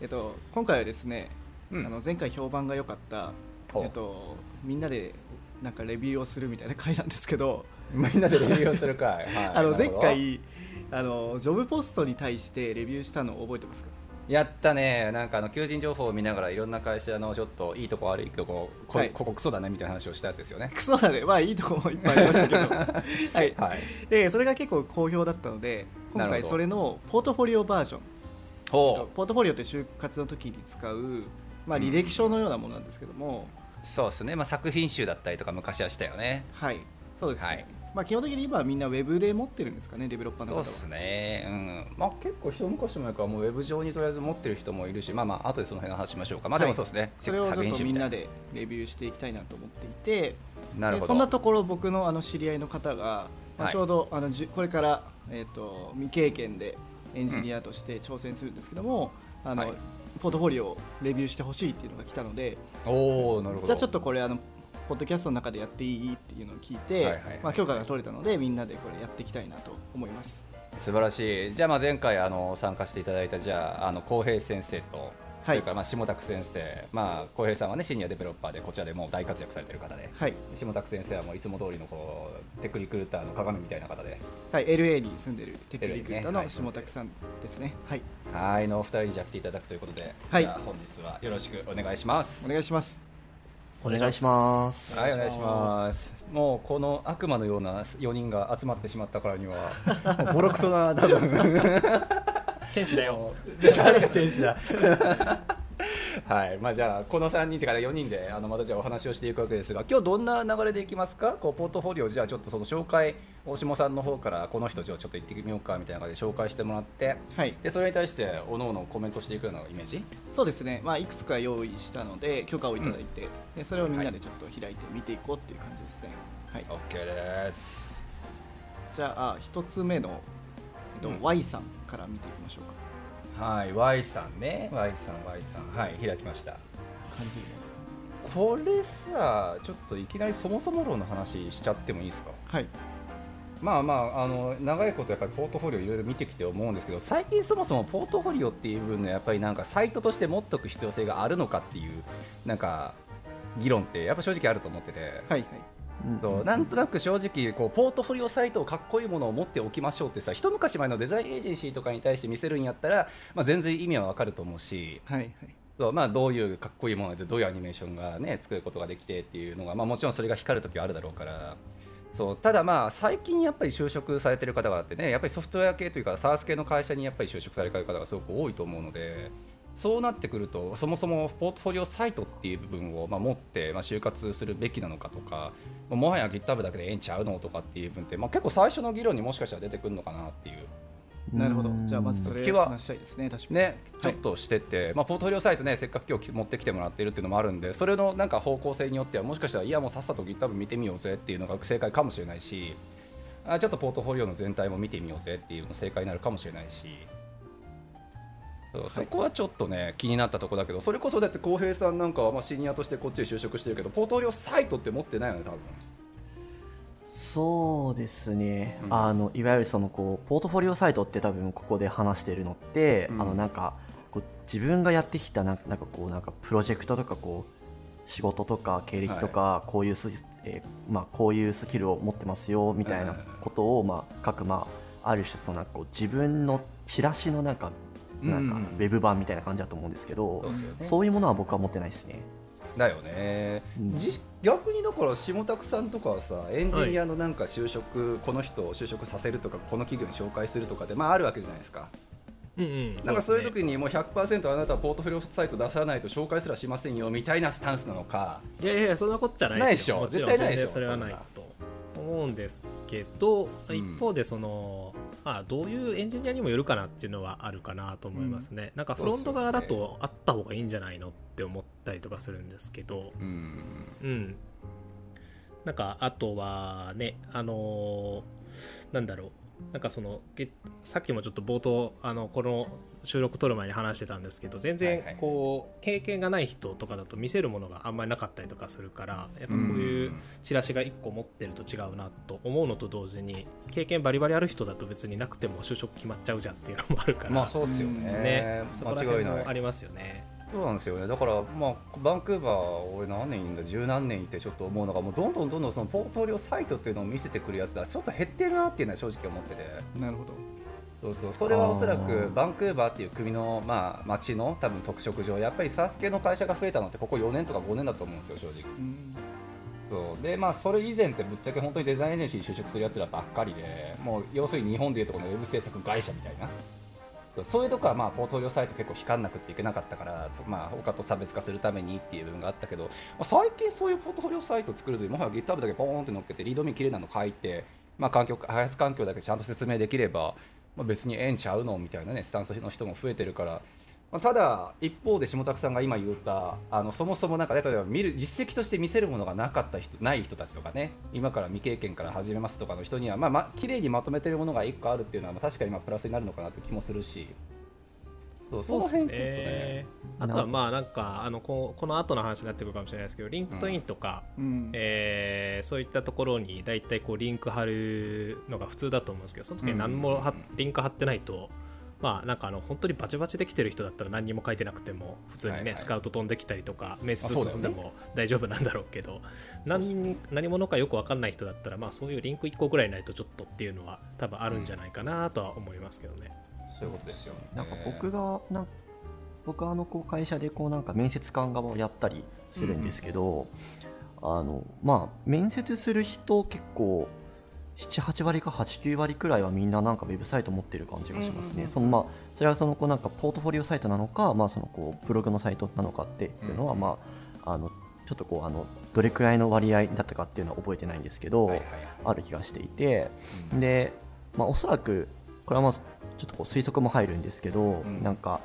えっと今回はですね、うん。あの前回評判が良かったえっとみんなでなんかレビューをするみたいな回なんですけどみんなでレビューをするかい、はい、あの前回あのジョブポストに対してレビューしたのを覚えてますか？やったね。なんかあの求人情報を見ながらいろんな会社のちょっといいとこ悪いとここ,、はい。ここクソだねみたいな話をしたやつですよね。クソだね。まあいいとこもいっぱいありましたけど。はい。はい。でそれが結構好評だったので今回それのポートフォリオバージョン。ほポートフォリオって就活の時に使う、まあ、履歴書のようなものなんですけども、うそうですね、まあ、作品集だったりとか昔はしたよね。はい。そうですね、はい。まあ、基本的に今はみんなウェブで持ってるんですかねデベロッパーの方は。そうですね。うん。まあ結構一昔前からもうウェブ上にとりあえず持ってる人もいるしまあまあ後でその辺の話しましょうか。まあでもそうですね、それをちょっとみんなででレビューしていきたいなと思っていてなるほど。でそんなところ僕のあの知り合いの方が、まあ、はい。ちょうどあのじゅこれから、えー、と未経験でエンジニアとして挑戦するんですけども、あのはい。ポートフォリオをレビューしてほしいっていうのが来たのでおおなるほど。じゃあちょっとこれあのポッドキャストの中でやっていいっていうのを聞いて、はいはいはい。まあ、許可が取れたのでみんなでこれやっていきたいなと思います。素晴らしい。じゃあまあ前回あの参加していただいたじゃああの浩平先生とそはいれからまあ下拓先生、まあ、浩平さんはねシニアデベロッパーでこちらでもう大活躍されてる方で、はい、下拓先生はもういつも通りのこうテクリクルーターの鏡みたいな方で、はい、LA に住んでるテクニク LA ねターのはい下拓さんですね。はい、はいのお二人にじゃあ来ていただくということで、はいじゃあ本日はよろしくお願いしますお。願いします。お願いします。はい、お願いします。もうこの悪魔のような4人が集まってしまったからには、ボロクソな多分天使だよ。誰が天使だ？はい。まあ、じゃあこの3人ってから4人であのまたじゃあお話をしていくわけですが今日どんな流れでいきますか？こうポートフォリオじゃあちょっとその紹介大下さんの方からこの人じゃあちょっと行ってみようかみたいな感じで紹介してもらってはい、でそれに対しておのおのコメントしていくようなイメージ？そうですね、まあ、いくつか用意したので許可をいただいて、でそれをみんなでちょっと開いて見ていこうっていう感じですね。はい、OK です。じゃあ一つ目の、えっとうん。Y さんから見ていきましょうか。はい Y さんね。Y さん Y さん。はい開きました。これさちょっといきなりそもそも論の話しちゃってもいいですか？はい、まあまああの長いことやっぱりポートフォリオいろいろ見てきて思うんですけど最近そもそもポートフォリオっていう部分のやっぱりなんかサイトとして持っとく必要性があるのかっていうなんか議論ってやっぱ正直あると思ってて、はい、はい、そうなんとなく正直こうポートフォリオサイトをかっこいいものを持っておきましょうってさ一昔前のデザインエージェンシーとかに対して見せるんやったら、まあ、全然意味はわかると思うしはい、はい、そうまあ、どういうかっこいいものでどういうアニメーションが、ね、作ることができてっていうのが、まあ、もちろんそれが光る時はあるだろうから。そうただまあ最近やっぱり就職されてる方々ってねやっぱりソフトウェア系というか SARS 系の会社にやっぱり就職されてる方がすごく多いと思うのでそうなってくるとそもそもポートフォリオサイトっていう部分をまあ持ってまあ就活するべきなのかとかもはや GitHub だけでええんちゃうのとかっていう部分って、まあ、結構最初の議論にもしかしたら出てくるのかなっていうなるほど。じゃあまずそれ気は話したいですね、確かに。ね、ちはいょっとしてて、まあ、ポートフォリオサイトね、せっかく今日持ってきてもらっているっていうのもあるんで、それのなんか方向性によっては、もしかしたら、いや、もうさっさと GitHub 見てみようぜっていうのが正解かもしれないし、あちょっとポートフォリオの全体も見てみようぜっていうのが正解になるかもしれないし。そこはちょっとね気になったところだけどそれこそだって浩平さんなんかはまあシニアとしてこっちで就職してるけどポートフォリオサイトって持ってないよね多分。そうですね、うん。あのいわゆるそのこうポートフォリオサイトって多分ここで話してるのって、うん。あのなんかこう自分がやってきたなんかなんかこうなんかプロジェクトとかこう仕事とか経歴とか、こういうス、えーまあ、こういうスキルを持ってますよみたいなことを、まあ、書く、まあ、ある種そのなんかこう自分のチラシのなんかなんかうん。ウェブ版みたいな感じだと思うんですけど、そうですよね。そういうものは僕は持ってないですね。だよね、うん。じ逆にだから下拓さんとかはさエンジニアのなんか就職、この人を就職させるとかこの企業に紹介するとかでまああるわけじゃないですか。うんうん、なんかそういう時にもう100%あなたはポートフォリオサイト出さないと紹介すらしませんよみたいなスタンスなのか。ねいやいやそんなことじゃないですよ。ないでしょ？絶対ないでしょ？それはないと思うんですけど、うん。一方でそのまあ、どういうエンジニアにもよるかなっていうのはあるかなと思いますね、うん、なんかフロント側だとあった方がいいんじゃないのって思ったりとかするんですけど、うん、うん、なんかあとはねあのー、なんだろう。なんかそのさっきもちょっと冒頭あのこの収録撮る前に話してたんですけど全然こう経験がない人とかだと見せるものがあんまりなかったりとかするからやっぱこういうチラシが1個持ってると違うなと思うのと同時に経験バリバリある人だと別になくても就職決まっちゃうじゃんっていうのもあるから。まあそうですよね。ね。そこら辺もありますよね。そうなんですよね。だから、まあ、バンクーバー、俺、何年いんだ、十何年いてちょっと思うのが、もうどんどんどんどんそのポートフォリオサイトっていうのを見せてくるやつは、ちょっと減ってるなっていうのは正直思ってて。なるほどそうそう。それはおそらくバンクーバーっていう国の、まあ、町の多分特色上やっぱりサース系の会社が増えたのってここ4年とか5年だと思うんですよ正直、うん、そう。でまあそれ以前ってぶっちゃけ本当にデザインエージェンシーに就職するやつらばっかりでもう要するに日本でいうとこのウェブ制作会社みたいな。そう。いうとこはまあポートフォリオサイト結構光んなくちゃいけなかったから、まあ、他と差別化するためにっていう部分があったけど、まあ、最近そういうポートフォリオサイト作るずにもはや GitHub だけポーンって乗っけてリードミー綺麗なの書いて、まあ、環境開発環境だけちゃんと説明できれば、まあ、別にええんちゃうのみたいなねスタンスの人も増えてるから。まただ一方で下拓さんが今言ったあのそもそもなんか、例えば見る実績として見せるものがなかった人ない人たちとかね。今から未経験から始めますとかの人にはまあまあ綺麗にまとめてるものが1個あるっていうのは、まあ、確かにまプラスになるのかなという気もするし。そうその辺ちょっとね。あとはまあなんかあのここの後の話になってくるかもしれないですけど LinkedIn とか、うん、えー、そういったところに大体こうリンク貼るのが普通だと思うんですけどその時に何もは、うん、リンク貼ってないとまあなんかあの本当にバチバチできてる人だったら何にも書いてなくても普通にね、はいはい、スカウト飛んできたりとか面接進んでも大丈夫なんだろうけど何何者かよく分かんない人だったらまあそういうリンク1個ぐらいないとちょっとっていうのは多分あるんじゃないかなとは思いますけどね。そういうことですよ、ね、なんか僕がなん僕はあのこう会社でこうなんか面接官側をやったりするんですけど、うん、あのまあ面接する人結構78割か89割くらいはみんななんかウェブサイト持ってる感じがしますね。そのまあそれはそのこうなんかポートフォリオサイトなのか、まあそのこうブログのサイトなのかっていうのは、まああのちょっとこうあのどれくらいの割合だったかっていうのは覚えてないんですけど、ある気がしていて、で、まあおそらくこれはまあちょっとこう推測も入るんですけど、なんか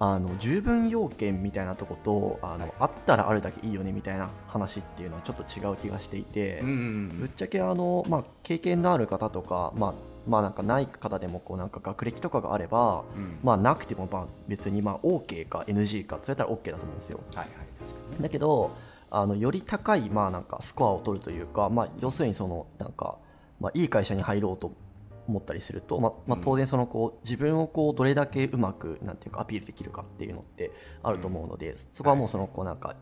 あの十分要件みたいなとことあの、あったらあるだけいいよねみたいな話っていうのはちょっと違う気がしていて、ぶっちゃけあの、まあ、経験のある方とか、まあまあ、なんかない方でもこうなんか学歴とかがあれば、うん、まあ、なくてもまあ別にまあ OK か NG かそれたら OK だと思うんですよ。はいはい、だけどあのより高いまあなんかスコアを取るというか、まあ、要するにそのなんか、まあ、いい会社に入ろうと思ったりすると、ままあ、当然そのこう自分をこうどれだけうまくなんていうかアピールできるかっていうのってあると思うので、そこはもうそのこうなんか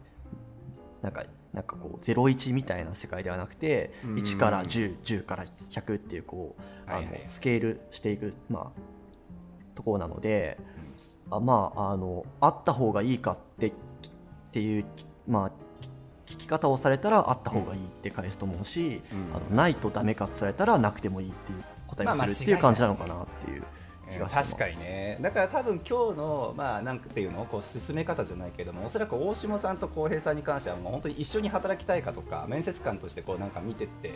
なんかなんかこう01みたいな世界ではなくて1から1010 10から100っていうこうあのスケールしていくまあところなのであまああのあった方がいいかってっていうまあ聞き方をされたらあった方がいいって返すと思うし、あのないとダメかってされたらなくてもいいっていう答えをするっていう感じなのかなっていう。確かにねだから多分今日のまあなんていうのこう進め方じゃないけどもおそらく大下さんと浩平さんに関してはもう本当に一緒に働きたいかとか面接官としてこうなんか見てって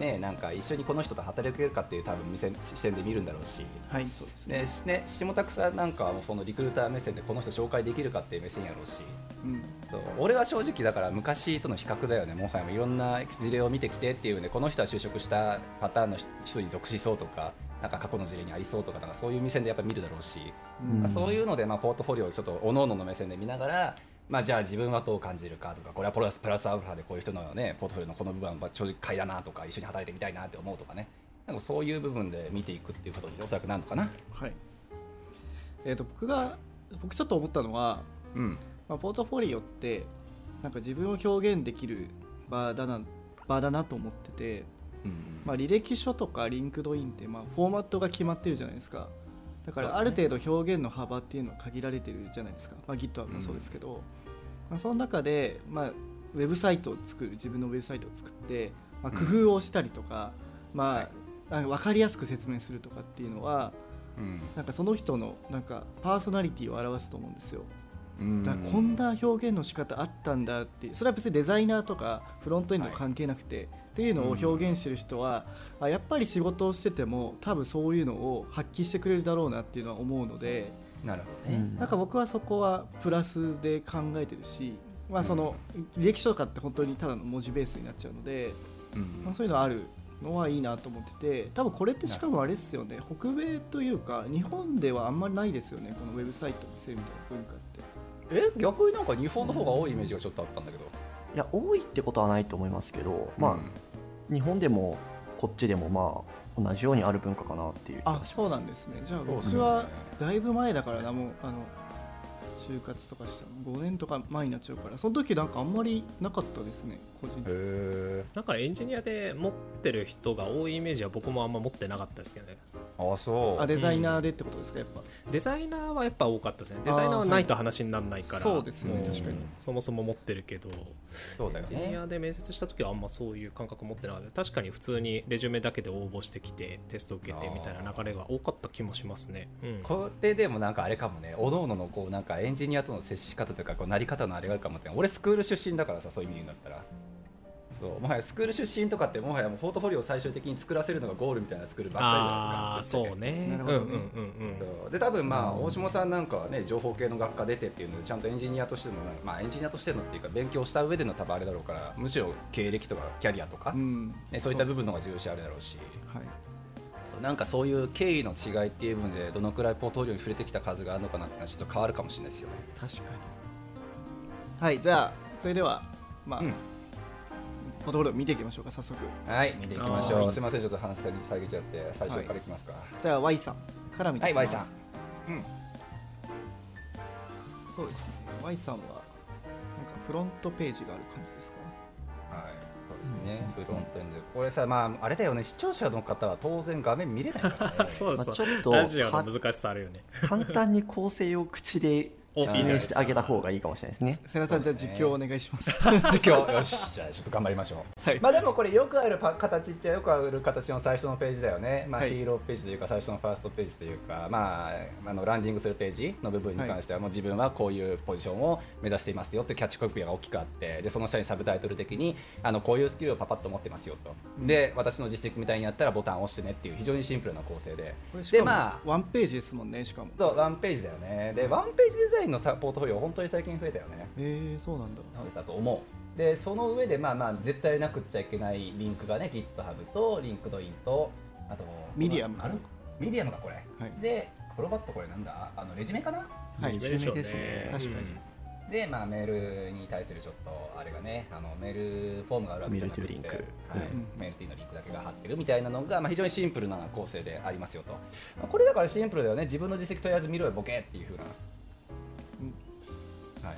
ね、なんか一緒にこの人と働けるかっていう多分視点で見るんだろうし、はいそうですね。ね下拓さんなんかはそのリクルーター目線でこの人紹介できるかっていう目線やろうし、うん、そう。俺は正直だから昔との比較だよねもはや。いろんな事例を見てきてっていうねこの人は就職したパターンの人に属しそうとかなんか過去の事例にありそうとかなんかそういう目線でやっぱ見るだろうし、うん、まあ、そういうのでまあポートフォリオをちょっとおのおのの目線で見ながらまあ、じゃあ自分はどう感じるかとかこれはプラスプラスアルファでこういう人の、ね、ポートフォリオのこの部分はちょい買いだなとか一緒に働いてみたいなって思うとかね。なんかそういう部分で見ていくっていうことにおそらくなるのかな。はい。えーと、僕が僕ちょっと思ったのは、うん。まあ、ポートフォリオってなんか自分を表現できる場だな場だなと思ってて、うんまあ、履歴書とか LinkedIn って、まあ、フォーマットが決まってるじゃないですか。だからある程度表現の幅っていうのは限られてるじゃないですか、まあ、GitHub もそうですけど、まあ、その中で、まあ、ウェブサイトを作る自分のウェブサイトを作って、まあ、工夫をしたりとか,、まあ、なんか分かりやすく説明するとかっていうのは、うん、なんかその人のなんかパーソナリティを表すと思うんですよ。だこんな表現の仕方あったんだってそれは別にデザイナーとかフロントエンド関係なくて、はい、っていうのを表現してる人は、うやっぱり仕事をしてても多分そういうのを発揮してくれるだろうなっていうのは思うのでなるほどね、なんか僕はそこはプラスで考えてるし、まあ、その履歴書とかって本当にただの文字ベースになっちゃうので、うん。まあ、そういうのあるのはいいなと思ってて多分これってしかもあれですよね。北米というか日本ではあんまりないですよねこのウェブサイトを見せるみたいな文化って。え？逆になんか日本の方が多いイメージがちょっとあったんだけど。いや多いってことはないと思いますけどまあ、うん、日本でもこっちでもまあ同じようにある文化かなっていうあそうなんですね。じゃあ僕はだいぶ前だからなもうあの就活とかしたの5年とか前になっちゃうからその時なんかあんまりなかったですね個人へなんかエンジニアで持ってる人が多いイメージは僕もあんま持ってなかったですけどね。あそう。あデザイナーでってことですか？やっぱ。デザイナーはやっぱ多かったですね。デザイナーはないと話にならないから、はい、そうですね確かに。そもそも持ってるけど。そうだよ、ね、エンジニアで面接した時はあんまそういう感覚持ってなかった。確かに普通にレジュメだけで応募してきてテスト受けてみたいな流れが多かった気もしますね、うん、これでもなんかあれかもね。おのおののこうなんかエンジニアとの接し方というかこうなり方のあれがあるかもって。俺スクール出身だからさそういう意味になったらそう。もはやスクール出身とかってもはやもうポートフォリオを最終的に作らせるのがゴールみたいなスクールばっかりじゃないですか。そうね。なるほど、ね、うん、で多分まあ大下さんなんかはね情報系の学科出てっていうのでちゃんとエンジニアとしてのまあエンジニアとしてのっていうか勉強した上での多分あれだろうからむしろ経歴とかキャリアとか、うん、ね、そういった部分の方が重要視あるだろうし、はい、そうなんかそういう経緯の違いっていう部分でどのくらいポートフォリオに触れてきた数があるのかなっていうのはちょっと変わるかもしれないですよね。確かに。はいじゃあそれではまあ、うんポートフォリオ見ていきましょうか早速。はい見ていきましょう。すみませんちょっと話し下げちゃって最初からいきますか、はい、じゃあ Y さんから見ていきます。はい Y さん。うん。そうですね。Y さんはなんかフロントページがある感じですか？はいそうですね、うん、フロントエンド。これさまああれだよね。視聴者の方は当然画面見れないからね。そうそう、まあ、ちょっとラジオの難しさあるよね。簡単に構成を口で説明してあげた方がいいかもしれないですね。瀬名さん、じゃあ実況お願いします。実況、よし、じゃあちょっと頑張りましょう。はい、まあでもこれよくある形っちゃよくある形の最初のページだよね。まあ、ヒーローページというか最初のファーストページというか、まああのランディングするページの部分に関してはもう自分はこういうポジションを目指していますよってキャッチコピーが大きくあって、でその下にサブタイトル的にあのこういうスキルをパパッと持ってますよと。で、私の実績みたいにやったらボタンを押してねっていう非常にシンプルな構成で。でまあワンページですもんねしかも。そうワンページだよね。でワンページデザインのさポートフォリオ本当に最近増えたよね。へえそうなんだ。増えたと思う。でその上でまあまあ絶対なくっちゃいけないリンクがね GitHub と LinkedIn とあとミディアムかな？ミディアムがこれ、はい、でプロバットこれなんだ？あのレジュメかな？はいレジュメですね。確かに、うん、で、まあ、メールに対するちょっとあれがねあのメールフォームがあるわけじゃなくてメールというリンク、はい、うん、メールティーのリンクだけが貼ってるみたいなのが、まあ、非常にシンプルな構成でありますよと、まあ、これだからシンプルだよね。自分の実績とりあえず見ろよボケっていうふうな。はい、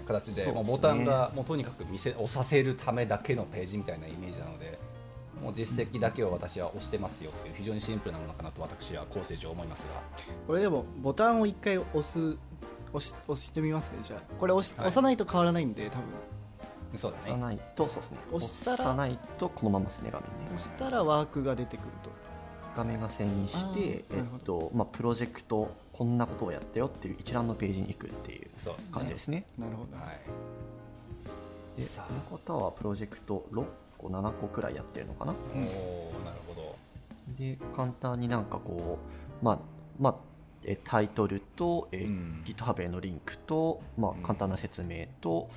形で、ね、もうボタンがもうとにかく見せ押させるためだけのページみたいなイメージなのでもう実績だけを私は押してますよっていう非常にシンプルなものかなと私は構成上思いますが。これでもボタンを1回押す押し押してみますねじゃあ。これ押し、はい、押さないと変わらないんで多分。そうだね。押さないとそうですね。押したら押さないとこのままですね画面に押したらワークが出てくると画面が遷移して、えっとまあ、プロジェクトこんなことをやったよっていう一覧のページに行くっていう感じですね。なるほど、はい、でこの方はプロジェクト6個7個くらいやってるのかな。おなるほど。で簡単になんかこうまあまあえタイトルと、えうん、GitHub へのリンクと、まあ、簡単な説明と、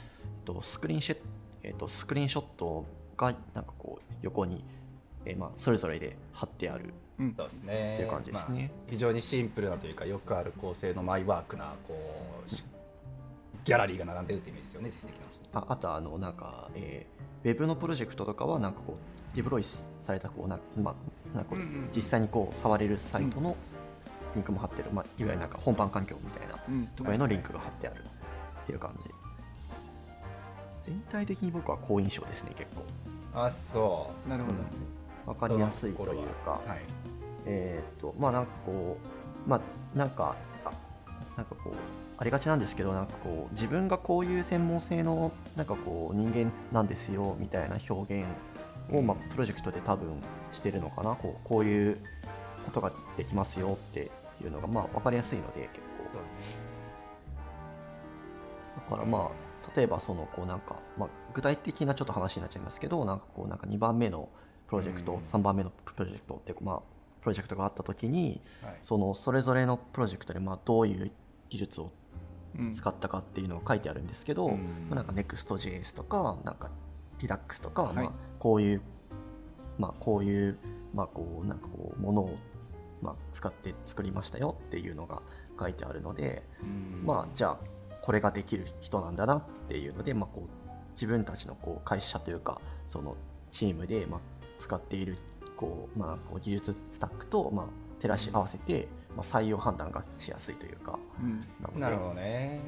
えっと、スクリーンシェえっと、スクリーンショットがなんかこう横に、えー、まあそれぞれで貼ってあるそうですね。っていう感じですね、まあ、非常にシンプルなというかよくある構成のマイワークなこうギャラリーが並んでるってイメージですよね実績のああとあのなんか、えー、ウェブのプロジェクトとかはなんかこうデプロイされたこうな、まあ、なんか実際にこう触れるサイトのリンクも貼ってる、まあ、いわゆるなんか本番環境みたいなところへのリンクが貼ってあるっていう感じ。全体的に僕は好印象ですね結構。あそう。なるほど、分かりやすいというか、はい、えっ、とまあなんかこうまあなんかなんかこうありがちなんですけどなんかこう自分がこういう専門性のなんかこう人間なんですよみたいな表現を、まあ、プロジェクトで多分してるのかな。こうこういうことができますよっていうのがまあ分かりやすいので結構。だからまあ例えばそのこうなんか、まあ、具体的なちょっと話になっちゃいますけどなんかこうなんか2番目のプロジェクト、うん、3番目のプロジェクトってまあプロジェクトがあった時に、はい、そのそれぞれのプロジェクトでまあどういう技術を使ったかっていうのが書いてあるんですけど、うん、まあ、なんか Next.js とかなんか Redux とか、はい、まあ、こういうまあこういうまあこうなんかこうものをまあ使って作りましたよっていうのが書いてあるので、うん、まあじゃあこれができる人なんだなっていうので、まあ、こう自分たちのこう会社というかそのチームでまあ使っているこう、まあ、こう技術スタックとまあ照らし合わせて、まあ、採用判断がしやすいというか、うん、なるほどね。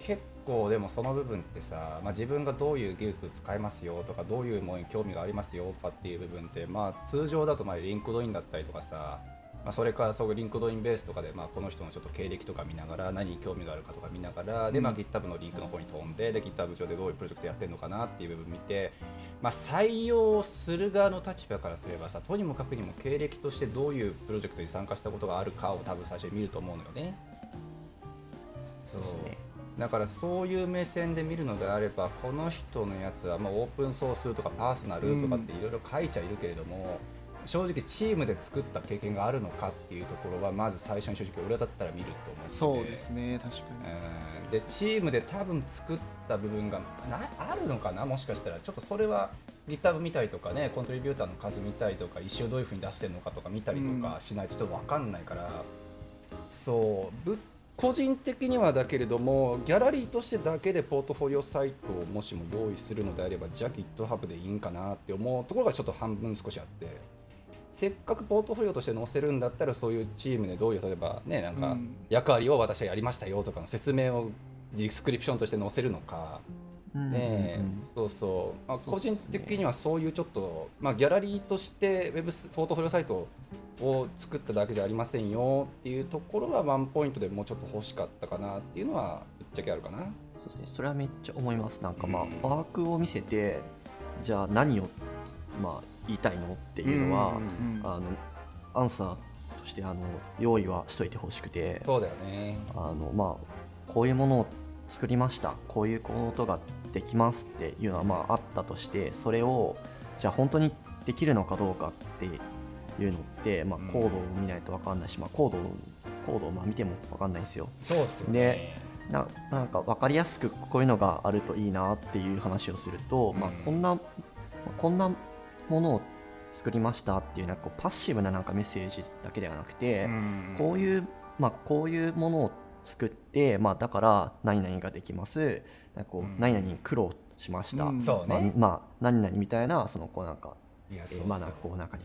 結構でもその部分ってさ、まあ、自分がどういう技術使えますよとかどういうものに興味がありますよとかっていう部分って、まあ、通常だとまあ LinkedIn だったりとかさまあ、それからそう LinkedIn ベースとかで、まあ、この人のちょっと経歴とか見ながら何に興味があるかとか見ながらで、まあ、GitHub のリンクの方に飛んでで GitHub 上でどういうプロジェクトやってるのかなっていう部分見て、まあ、採用する側の立場からすればさとにもかくにも経歴としてどういうプロジェクトに参加したことがあるかを多分最初に見ると思うのよね。そうだからそういう目線で見るのであればこの人のやつはまあオープンソースとかパーソナルとかっていろいろ書いちゃいるけれども、正直チームで作った経験があるのかっていうところはまず最初に正直俺だったら見ると思うそうですね確かに、うん、でチームで多分作った部分がなあるのかな？もしかしたらちょっとそれは GitHub 見たりとかねコントリビューターの数見たりとか一周どういうふうに出してるのかとか見たりとかしないとちょっと分かんないから、うん、そう。ぶ個人的にはだけれどもギャラリーとしてだけでポートフォリオサイトをもしも用意するのであればじゃあ GitHub でいいんかなって思うところがちょっと半分少しあって。せっかくポートフォリオとして載せるんだったらそういうチームでどういう例えばねなんか役割を私はやりましたよとかの説明を description として載せるのか、ね、そうそう、まあ、個人的にはそういうちょっと、まあ、ギャラリーとしてウェブポートフォリオサイトを作っただけじゃありませんよっていうところはワンポイントでもうちょっと欲しかったかなっていうのはぶっちゃけあるかな。そうですね、それはめっちゃ思います。なんかまあ、ワークを見せてじゃあ何をまあ言いたいのっていうのは、あのアンサーとしてあの用意はしといてほしくて。そうだよね。あの、まあ、こういうものを作りました。こういうことができますっていうのはまああったとしてそれをじゃあ本当にできるのかどうかっていうのって、まあ、コードを見ないと分かんないし、まあ、コードコードをまあ見ても分かんないんですよ。そうですよね。ななんか分かりやすくこういうのがあるといいなっていう話をすると、うん、まあ、こんなこんなものを作りましたっていうなんかこうパッシブななんかメッセージだけではなくて、こういう、まあ、こういうものを作って、まあ、だから何々ができます。なんかこう、何々に苦労しました、まあ、まあ、何々みたいなそのこうなんかえー、まあなんかこうなんか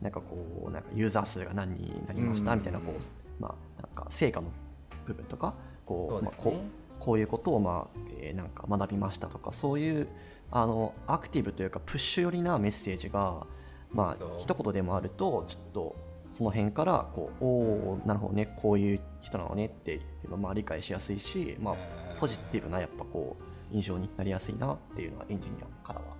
なんかこうなんかユーザー数が何になりましたみたいなこう、まあなんか成果の部分とかこう、まあ、こうこういうことをまあ、えー、なんか学びましたとかそういうあのアクティブというかプッシュ寄りなメッセージがまあ一言でもあるとちょっとその辺からこうおおなるほどねこういう人なのねっていうのまあ理解しやすいし、まあ、ポジティブなやっぱこう印象になりやすいなっていうのはエンジニアからは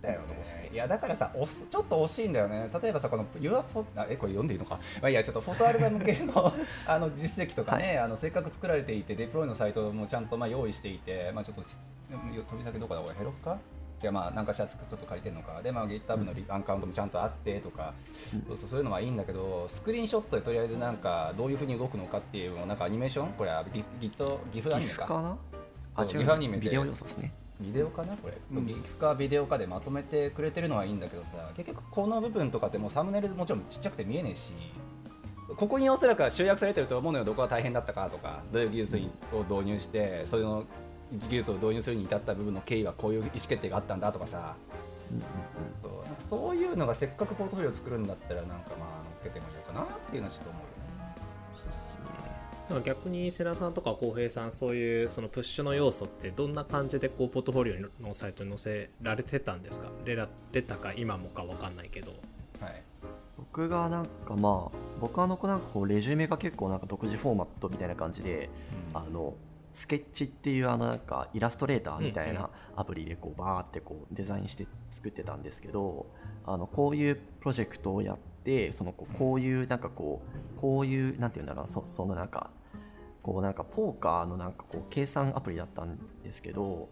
だよね。いやだからさおちょっと惜しいんだよね。例えばさこの Your フォえこれ読んでいいのか？まあいやちょっとフォトアルバム系の あの実績とかね、はい、あのせっかく作られていてデプロイのサイトもちゃんとまあ用意していて、まあちょっと飛び先どこだ？これヘロッカ？じゃあまあ何かしらちょっと借りてるのか？で、まあ、GitHub のアカウントもちゃんとあってとか、うん、そうそういうのはいいんだけどスクリーンショットでとりあえずなんかどういうふうに動くのかっていうのなんかアニメーション？これは Git ギフアニメか。かな？あ違う。アニメビデオ要素ですねビデオかなこれ、うん、ギフかビデオかでまとめてくれてるのはいいんだけどさ結局この部分とかってもうサムネイルもちろんちっちゃくて見えねえしここにおそらく集約されてると思うのよどこが大変だったかとかどういう技術を導入してそれの技術を導入するに至った部分の経緯はこういう意思決定があったんだとかさ、うんそうそういうのがせっかくポートフォリオを作るんだったらなんかまあつけてもいいかなっていうのはちょっと思う逆に世良さんとか浩平さんそういうそのプッシュの要素ってどんな感じでこうポートフォリオのサイトに載せられてたんですか？れられたか今もか分かんないけど。はい、僕がなんかまあ僕はあのなんかこうレジュメが結構なんか独自フォーマットみたいな感じで、うん、あのスケッチっていうあのなんかイラストレーターみたいなアプリでこうバーってこうデザインして作ってたんですけどあのこういうプロジェクトをやってそのこういうなんかこうこういうなんていうんだろうそそのなんかこうなんかポーカーのなんかこう計算アプリだったんですけど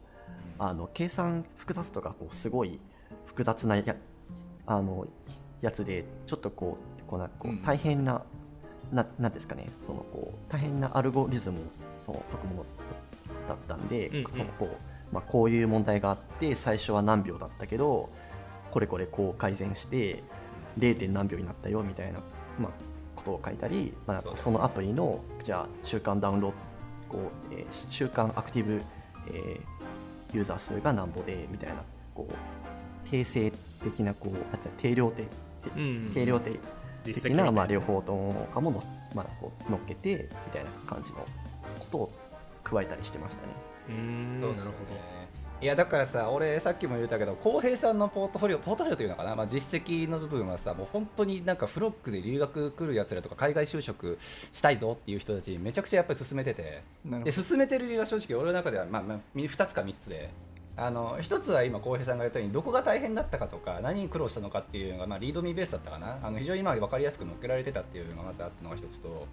あの計算複雑とかこうすごい複雑なやあのやつでちょっとこうこうなこう大変な、うん、ななんですかねそのこう大変なアルゴリズムをその解くものだったんで、そのこうまあ、こういう問題があって最初は何秒だったけどこれこれこう改善して 0. 何秒になったよみたいな、まあ、ことを書いたり、まあ、そのアプリのじゃあ週間ダウンロードこう、えー、週間アクティブ、えー、ユーザー数がなんぼでみたいなこう定性的なこうあ定量的、うん、定量的的な、まあ、両方とかもの、まあ、こう乗っけてみたいな感じのことを加えたりしてましたね。うんなるほどいやだからさ俺さっきも言ったけど浩平さんのポートフォリオポートフォリオというのかな、まあ、実績の部分はさもう本当になんかフロックで留学来るやつらとか海外就職したいぞっていう人たちにめちゃくちゃやっぱり進めてて。で進めてる理由は正直俺の中では、まあまあ、2つか3つで。あの1つは今浩平さんが言ったようにどこが大変だったかとか何に苦労したのかっていうのが、まあ、リードミーベースだったかな？あの非常に今分かりやすく載っけられてたっていうのがまずあったのが1つと。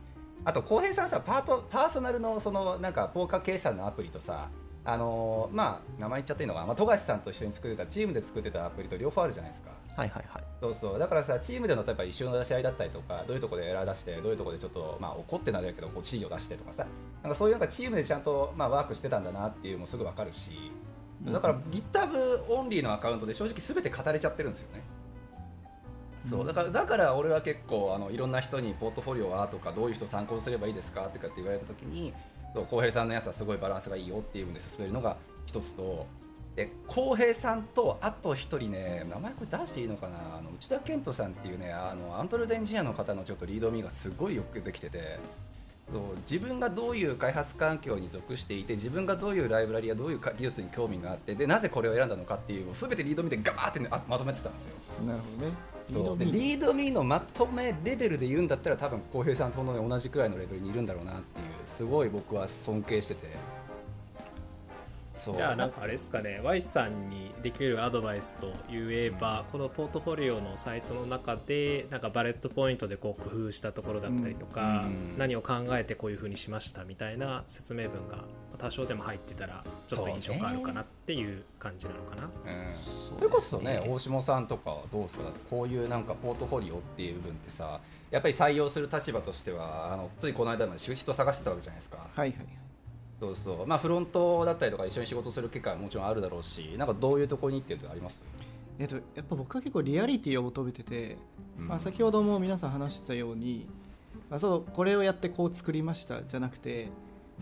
あと浩平さんさパートパーソナルのそのなんかポーカー計算のアプリとさあのー、まあ名前言っちゃっていいのかな、まあ、富樫さんと一緒に作ってたチームで作ってたアプリと両方あるじゃないですか。はいはいはい。そうそう。だからさチームでの例えば一周の出し合いだったりとかどういうところでエラー出してどういうところでちょっとまあ怒ってなるけどこう指示を出してとかさ。なんかそういうなんかチームでちゃんとまあワークしてたんだなっていうのもすぐ分かるしだから GitHub オンリーのアカウントで正直すべて語れちゃってるんですよね。そう。だからだから俺は結構あのいろんな人にポートフォリオはとかどういう人参考にすればいいですかとかって言われた時にそう浩平さんのやつはすごいバランスがいいよっていうので進めるのが一つとで浩平さんとあと一人ね名前これ出していいのかな？あの内田健人さんっていうねあのアンドロイドエンジニアの方のちょっとリードミーがすごいよくできててそう自分がどういう開発環境に属していて自分がどういうライブラリやどういう技術に興味があってでなぜこれを選んだのかっていうすべてリードミーでガバーって、ね、まとめてたんですよ。なるほどねリードミーリードミーのまとめレベルで言うんだったら多分浩平さんと同じくらいのレベルにいるんだろうなっていうすごい僕は尊敬してて。じゃあなんかあれですかね。Y さんにできるアドバイスと言えば、うん、このポートフォリオのサイトの中でなんかバレットポイントでこう工夫したところだったりとか、うん、何を考えてこういうふうにしましたみたいな説明文が多少でも入ってたらちょっと印象があるかなっていう感じなのかな。そ、ねうん、れこそね大下さんとかどうですか？こういうなんかポートフォリオっていう部分ってさやっぱり採用する立場としてはあのついこの間まで仕事探してたわけじゃないですか。はいはいそうそう。まあフロントだったりとか一緒に仕事する機会はもちろんあるだろうしなんかどういうところにっていうのあります？えっと、やっぱ僕は結構リアリティを求めてて、うん、まあ、先ほども皆さん話したように、まあ、そうこれをやってこう作りましたじゃなくて、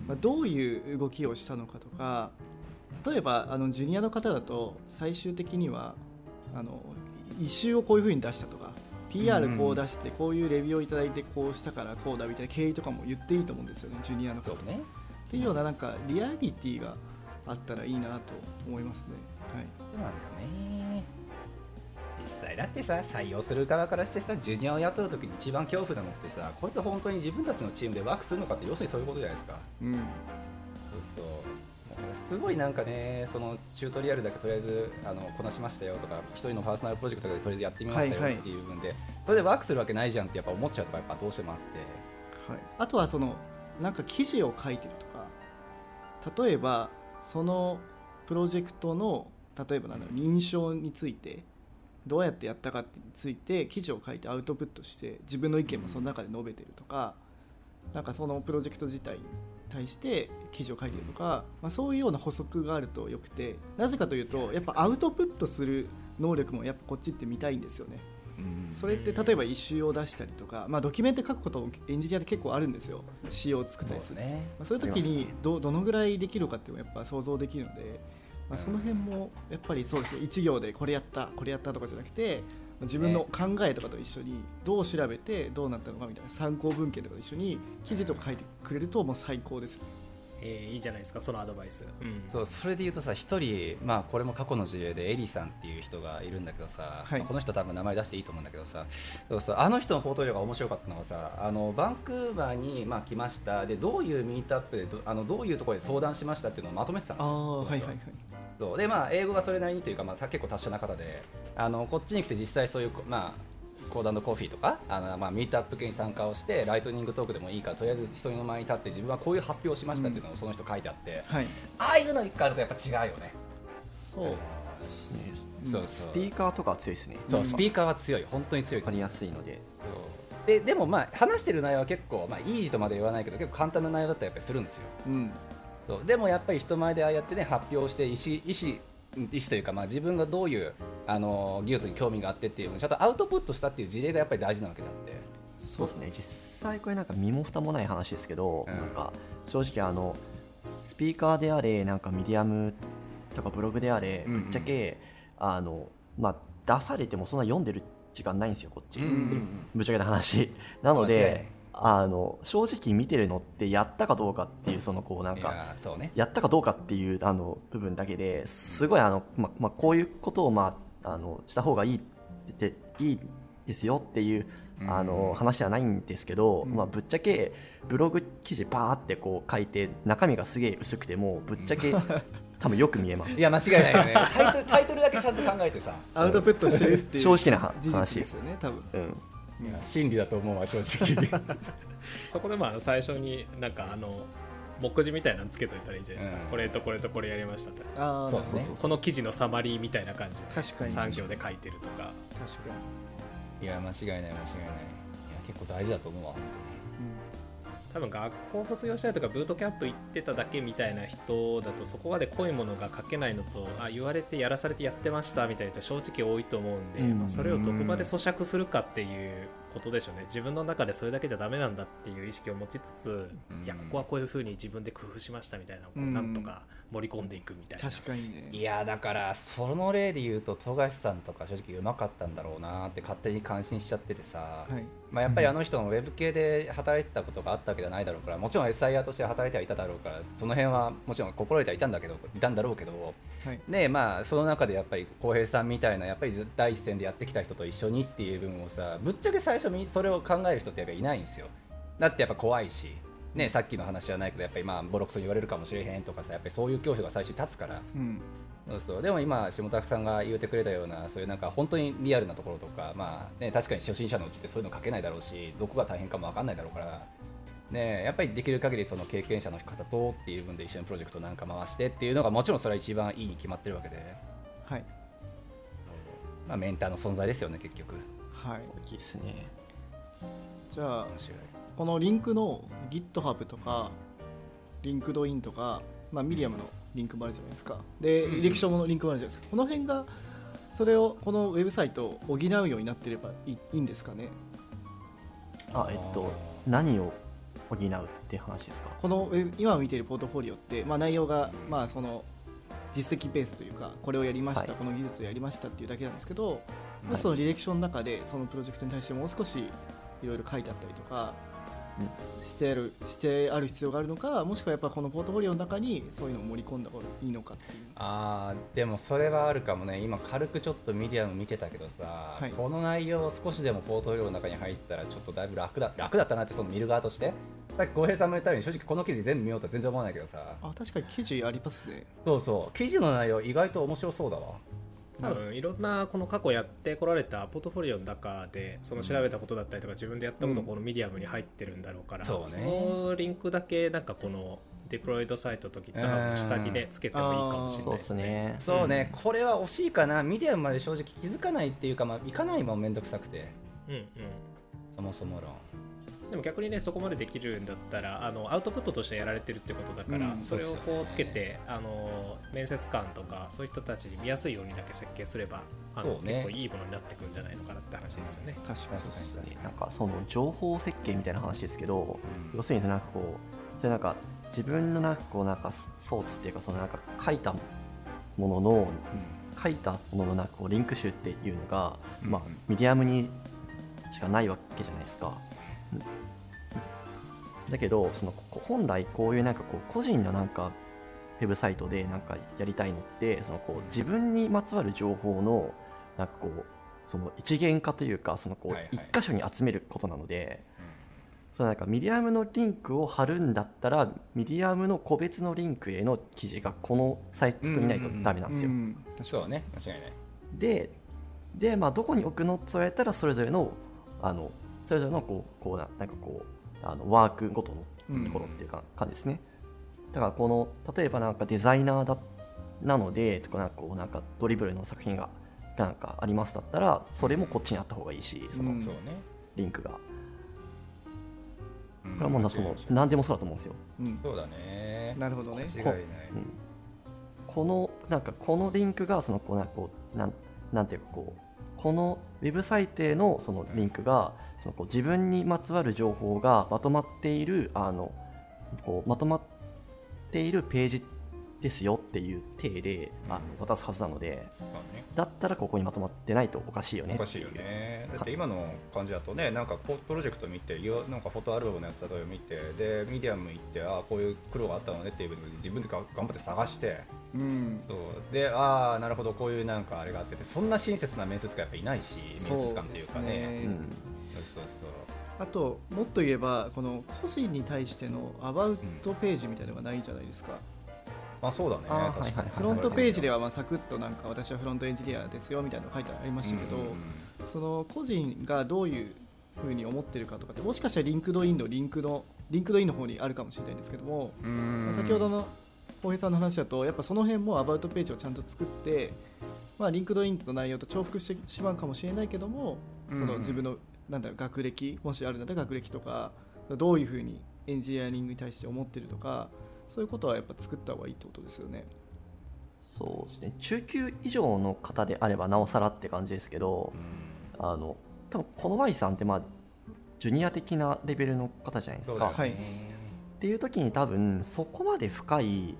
まあ、どういう動きをしたのかとか例えばあのジュニアの方だと最終的にはあの一周をこういうふうに出したとか PR こう出してこういうレビューをいただいてこうしたからこうだみたいな経緯とかも言っていいと思うんですよねジュニアの方ね。っていうようななんかリアリティがあったらいいなと思いますね。はい、そうなんだよね実際だってさ採用する側からしてさジュニアを雇う時に一番恐怖なのってさこいつ本当に自分たちのチームでワークするのかって要するにそういうことじゃないですか。うん、そう。そうすごいなんかねそのチュートリアルだけとりあえずあのこなしましたよとか一人のパーソナルプロジェクトでとりあえずやってみましたよっていう部分で、はいはい、それでワークするわけないじゃんってやっぱ思っちゃうとかやっぱどうしてもあって、はい、あとはそのなんか記事を書いてると例えばそのプロジェクトの例えば認証についてどうやってやったかについて記事を書いてアウトプットして自分の意見もその中で述べてるとかなんかそのプロジェクト自体に対して記事を書いてるとか、まあ、そういうような補足があるとよくてなぜかというとやっぱアウトプットする能力もやっぱこっちって見たいんですよね。それって例えば一周を出したりとか、まあ、ドキュメント書くことエンジニアって結構あるんですよ。仕様を作ったりする。そう,、ね。まあ、そういう時にどどのぐらいできるかっていうのはやっぱ想像できるので、まあ、その辺もやっぱりそうですね。1行でこれやったこれやったとかじゃなくて自分の考えとかと一緒にどう調べてどうなったのかみたいな参考文献とかと一緒に記事とか書いてくれるともう最高ですね。えー、いいじゃないですかそのアドバイス、うん、そうそれで言うとさ一人まあこれも過去の事例でエリさんっていう人がいるんだけどさ、はい、まあ、この人多分名前出していいと思うんだけどさそうそうあの人のポートフォリオが面白かったのはさあのバンクーバーにまあ来ました。でどういうミートアップでどあのどういうところで登壇しましたっていうのをまとめてたんですよ。はいはいはい。そう。でまあ英語がそれなりにというか、まあ、結構達者な方であのこっちに来て実際そういうまあコードコーヒーとかあの、まあ、ミートアップ系に参加をしてライトニングトークでもいいからとりあえず人の前に立って自分はこういう発表をしましたっていうのをその人書いてあって、うんはい、ああいうの一回あるとやっぱ違うよね。そう、そうそう。スピーカーとかは強いですね。そうスピーカーは強い。本当に強い。分かりやすいので。ででもまあ話してる内容は結構、まあ、イージーとまで言わないけど結構簡単な内容だったらやっぱりするんですよ、うん、そう。でもやっぱり人前でああやってね発表して意思意思意思というか、まあ、自分がどういうあの技術に興味があってっていうちゃんとアウトプットしたっていう事例がやっぱり大事なわけであって。そうですね。実際これなんか身も蓋もない話ですけど、うん、なんか正直あのスピーカーであれなんかミディアムとかブログであれ、ぶっちゃけあの、まあ、出されてもそんな読んでる時間ないんですよこっち、うんうんうん、ぶっちゃけた話。なのであの正直見てるのってやったかどうかっていうそのこうなんかや,、ね、やったかどうかっていうあの部分だけですごいあの、ままあ、こういうことを、まあ、あのした方がいいっていいですよっていうあの話ではないんですけど、まあ、ぶっちゃけブログ記事バーってこう書いて中身がすげえ薄くてもぶっちゃけ多分よく見えます。いや間違いないよね。タイトルタイトルだけちゃんと考えてさ。アウトプットしてるっていう正直な話ですよね多分、うん真理だと思うわ正直。そこでまあ最初になんかあの目次みたいなのつけといたらいいじゃないですか、うん、これとこれとこれやりましたって。あそうこの記事のサマリーみたいな感じ。で確かに。産業で書いてるとか。確かに。いや間違いない間違いない。いや結構大事だと思うわ多分学校卒業したりとかブートキャンプ行ってただけみたいな人だとそこまで濃いものが書けないのとあ言われてやらされてやってましたみたいな人正直多いと思うんで、うん、まあ、それをどこまで咀嚼するかっていうことでしょうね。自分の中でそれだけじゃダメなんだっていう意識を持ちつつ、うん、いやここはこういうふうに自分で工夫しましたみたいなのをなんとか盛り込んでいくみたいな、確かにね。いやだからその例で言うと富樫さんとか正直うまかったんだろうなって勝手に感心しちゃっててさ、はい、まあ、やっぱりあの人もウェブ系で働いてたことがあったわけじゃないだろうからもちろん SIR として働いてはいただろうからその辺はもちろん心得てはいたんだけどいたんだろうけど、はい、ねまあその中でやっぱり浩平さんみたいなやっぱり第一線でやってきた人と一緒にっていう部分をさぶっちゃけ最初にそれを考える人ってやっぱいないんですよ。だってやっぱ怖いしね、さっきの話じゃないけどやっぱりまあボロクソに言われるかもしれへんとかさやっぱりそういう恐怖が最初に立つから、うん、そうそう。でも今下拓さんが言ってくれたようなそういうなんか本当にリアルなところとか、まあね、確かに初心者のうちってそういうの書けないだろうしどこが大変かも分かんないだろうから。ね、やっぱりできる限りその経験者の方とっていう分で一緒にプロジェクトなんか回してっていうのがもちろんそれは一番いいに決まってるわけで、はい。まあ、メンターの存在ですよね結局はい。大きいですね。じゃあこのリンクの GitHub とか LinkedIn とか、まあ、ミディアムのリンクもあるじゃないですか。で履歴書のリンクもあるじゃないですか。この辺がそれをこのウェブサイトを補うようになってればいいいいんですかね？あえっと何を補うって話ですか？この今見ているポートフォリオって、まあ、内容が、まあ、その実績ベースというかこれをやりました、はい、この技術をやりましたっていうだけなんですけど、はい、その履歴書の中でそのプロジェクトに対してもう少しいろいろ書いてあったりとかしてあるしてある必要があるのかもしくはやっぱこのポートフォリオの中にそういうのを盛り込んだ方がいいのかっていう。あでもそれはあるかもね。今軽くちょっとミディアム見てたけどさ、はい、この内容少しでもポートフォリオの中に入ったらちょっとだいぶ楽だ楽だったなってその見る側として。さっき浩平さんも言ったように正直この記事全部見ようとは全然思わないけどさ。あ確かに記事ありますね。そうそう。記事の内容意外と面白そうだわ多分いろんなこの過去やってこられたポートフォリオの中でその調べたことだったりとか自分でやったことこのミディアムに入ってるんだろうから、そのリンクだけなんかこの deployed site と GitHub の下にねつけてもいいかもしれないですね。そうね、これは惜しいかなミディアムまで正直気づかないっていうかまあ行かないもんめんどくさくて。うんうん。そもそも論。でも逆にねそこまでできるんだったらあのアウトプットとしてやられてるってことだから、うん、それをこうつけてあの面接官とかそういう人たちに見やすいようにだけ設計すればあの、ね、結構いいものになってくんじゃないのかなって話ですよね。確かに確かになんかその情報設計みたいな話ですけど、うん、要するになんかこうそれなんか自分のなんかこうなんかソーツっていうかそのなんか書いたものの、うん、書いたもののなんかこうリンク集っていうのが、まあ、ミディアムにしかないわけじゃないですか。だけどその本来こういうなんかこう個人のなんかウェブサイトでなんかやりたいのってそのこう自分にまつわる情報のなんかこうその一元化というかそのこう一箇所に集めることなので、そのなんかミディアムのリンクを貼るんだったらミディアムの個別のリンクへの記事がこのサイトにないとダメなんですよ。そうね。間違いない。でで、まあ、どこに置くの？って言われたらそれぞれのあのそれぞれのこうこうななんかこうあのワークごとのところっていうか、感じですね。だからこの例えばなんかデザイナーだなのでとかなんかこうなんかドリブルの作品がなんかありますだったらそれもこっちにあった方がいいしそのリンクが、これはもうその何でもそうだと思うんですよ、うん、そうだね。なるほどね。こ,、うん、このなんかこのリンクがそのこうなんかこうなんなんていうかこうこのウェブサイトへのそのリンクがそのこう自分にまつわる情報がまとまっているあのこうまとまっているページですよっていう体で、あの渡すはずなので、だったらここにまとまってないとおかしいよねおかしいよね。だって今の感じだとねなんかプロジェクト見てなんかフォトアルバムのやつ例えば見てでミディアム行ってああこういう苦労があったのねっていう部分で自分で頑張って探して、うん、そう。でああなるほどこういうなんかあれがあっててそんな親切な面接官やっぱいないし面接官っていうかね、あともっと言えばこの個人に対しての about ページみたいなのがないじゃないですか、まあそうだね確かに。フロントページではまあサクッとなんか私はフロントエンジニアですよみたいなの書いてありましたけど、その個人がどういうふうに思ってるかとかってもしかしたら LinkedIn のリンクの LinkedIn の方にあるかもしれないんですけども先ほどの浩平さんの話だとやっぱその辺も about ページをちゃんと作ってまあ、 LinkedIn の内容と重複してしまうかもしれないけども、その自分のなんだろう学歴もしあるなら学歴とかどういうふうにエンジニアリングに対して思ってるとかそういうことはやっぱ作った方がいいってことですよね。そうですね中級以上の方であればなおさらって感じですけど、うん、あの多分この Y さんってまあジュニア的なレベルの方じゃないですか。はい、っていう時に多分そこまで深い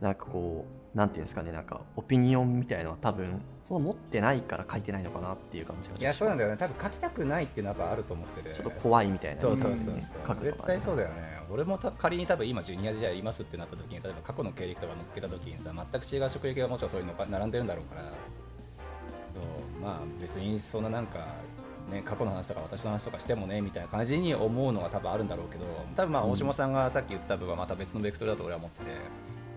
なんかこうなんていうんですかねなんかオピニオンみたいのは多分その持ってないから書いてないのかなっていう感じがいやそうなんだよね。多分書きたくないっていうのはあると思ってて。ちょっと怖いみたいな、そうそうそうそう、ね、絶対そうだよね。俺もた仮に多分今ジュニア時代いますってなった時に例えば過去の経歴とか載っけた時にさ全く違う職歴がもちろんそういうの並んでるんだろうから。そう。まあ別にそんななんかね、過去の話とか私の話とかしてもねみたいな感じに思うのが多分あるんだろうけど多分まあ大島さんがさっき言ってた部分はまた別のベクトルだと俺は思ってて、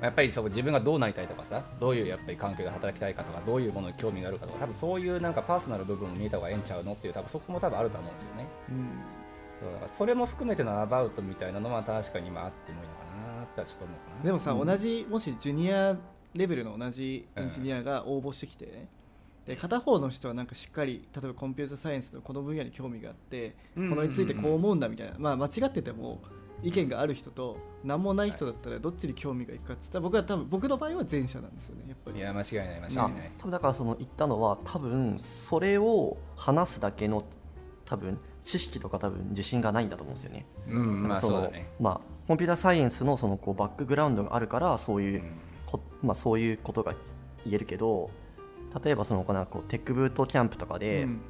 やっぱりそ自分がどうなりたいとかさどういうやっぱり環境で働きたいかとかどういうものに興味があるかとか多分そういうなんかパーソナル部分を見えた方がええんちゃうのっていう多分そこも多分あると思うんですよね。うん、だからそれも含めてのアバウトみたいなのは確かに今あってもいいのかなってちょっと思うかな。でもさ、うん、同じもしジュニアレベルの同じエンジニアが応募してきて、ね、で片方の人はなんかしっかり例えばコンピューターサイエンスのこの分野に興味があって、このについてこう思うんだみたいな、まあ、間違ってても意見がある人と何もない人だったらどっちに興味がいくかっつったら僕は多分僕の場合は前者なんですよねやっぱり。いや間違いない間違いない。多分だからその言ったのは多分それを話すだけの多分知識とか多分自信がないんだと思うんですよね。うんまあそうだね。まあコンピューターサイエンスのそのこうバックグラウンドがあるからそういうこ、うん、まあそういうことが言えるけど例えばそのこのこうテックブートキャンプとかで、うん、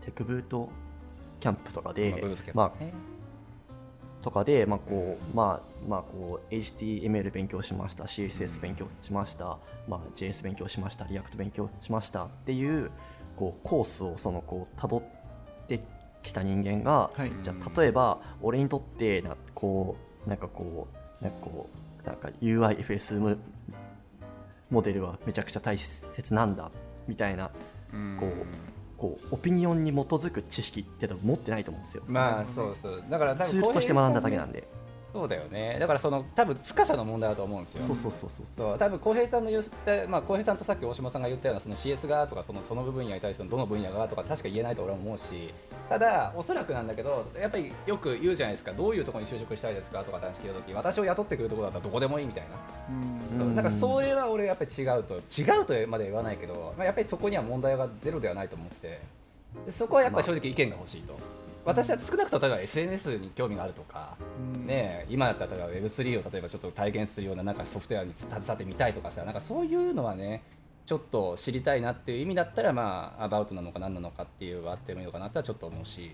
テックブートキャンプとかで、まあ、とかで、まあこうまあまあ、こう HTML 勉強しました CSS 勉強しました、まあ、JS 勉強しました。React 勉強しました。っていうこうコースをそのこう辿ってきた人間が、はい、じゃあ例えば俺にとってなこうなんかこうなんかこうなんか UIFS モデルはめちゃくちゃ大切なんだ。みたいなこうこうオピニオンに基づく知識って持ってないと思うんですよ。まあそうそうだからツールとして学んだだけなんで。そうだよね。だからその多分深さの問題だと思うんですよ。そうそうそうそうそう。多分浩平さんの言ってまあ浩平さんとさっき大島さんが言ったようなその CS 側とかそのその部分野に対してのどの分野側とか確か言えないと俺は思うし。ただおそらくなんだけどやっぱりよく言うじゃないですか。どういうところに就職したいですかとか話聞いた時私を雇ってくるところだったらどこでもいいみたいな。うん。なんかそれは俺やっぱり違うと違うとまで言わないけど、まあ、やっぱりそこには問題がゼロではないと思ってて。そこはやっぱり正直意見が欲しいと。私は少なくとも例えば SNS に興味があるとか、ね、今だったら例えば Web3 を例えばちょっと体験するようななんかソフトウェアに携わってみたいとかさなんかそういうのはねちょっと知りたいなっていう意味だったらまあアバウトなのか何なのかっていうあってもいいのかなってちょっと思うし。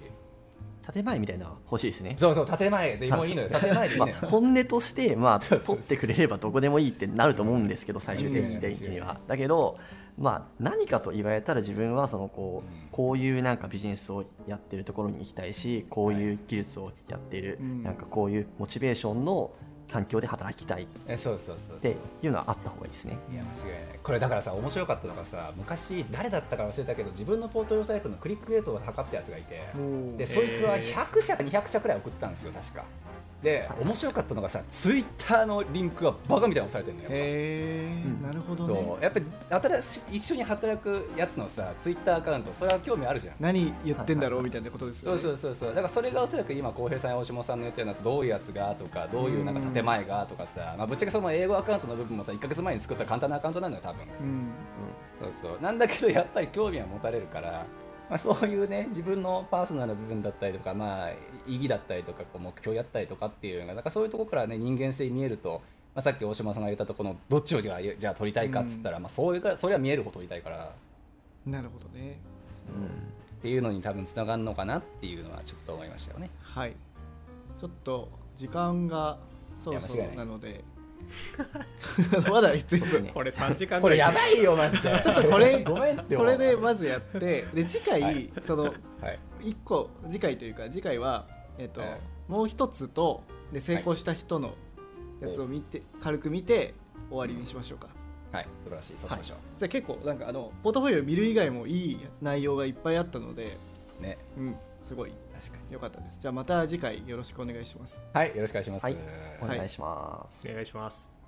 建前みたいな欲しいですね。そうそう建前でもいいのよ。建前。でいいのよ、まあ、本音としてまあ 取ってくれればどこでもいいってなると思うんですけど最終的には。だけどまあ、何かと言われたら自分はそのこうこういうなんかビジネスをやってるところに行きたいしこういう技術をやっている、なんかこういうモチベーションの環境で働きたいえそうそうそうっていうのはあった方がいいですね。いや間違いない。これだからさ面白かったのがさ昔誰だったか忘れたけど自分のポートフォリオサイトのクリックレートを測ったやつがいてでそいつは100社か200社くらい送ったんですよ確かで、面白かったのがさツイッターのリンクがバカみたいに押されてるのよ。へえ、うん、なるほど、ね、やっぱり新し一緒に働くやつのさツイッターアカウントそれは興味あるじゃん。何言ってんだろう？みたいなことですよね。そうそうそうだからそれがおそらく今浩平さんや大島さんの言ってるのはどういうやつがとかどういうなんか建前がとかさ、まあ、ぶっちゃけその英語アカウントの部分もさ1か月前に作った簡単なアカウントなんだよ多分、うん、そうそう。なんだけどやっぱり興味は持たれるからまあ、そういうね自分のパーソナルな部分だったりとか、まあ、意義だったりとかこう目標やったりとかっていうのがなんかそういうところからね人間性見えると、まあ、さっき大島さんが言ったところのどっちをじゃあじゃあ取りたいかっつったら、うん、まあ、そういうそれは見えること取りたいから。なるほどね、うん、っていうのに多分つながるのかなっていうのはちょっと思いましたよね。はい。ちょっと時間がそろそろなので まだいつこれ3時間これやばいよマジで。ちょっとこれごめんこれでまずやってで次回、はい、その、はい、1個次回というか次回は、えーと、はい、もう一つとで成功した人のやつを見て、軽く見て終わりにしましょうか、はい。素晴らしい。そうしましょう、じゃあ結構なんかあのポートフォリオ見る以外もいい内容がいっぱいあったのでね。うんすごい確かに。良かったです。じゃあまた次回よろしくお願いします。はいよろしくお願いします、はい、お願いします、お願いします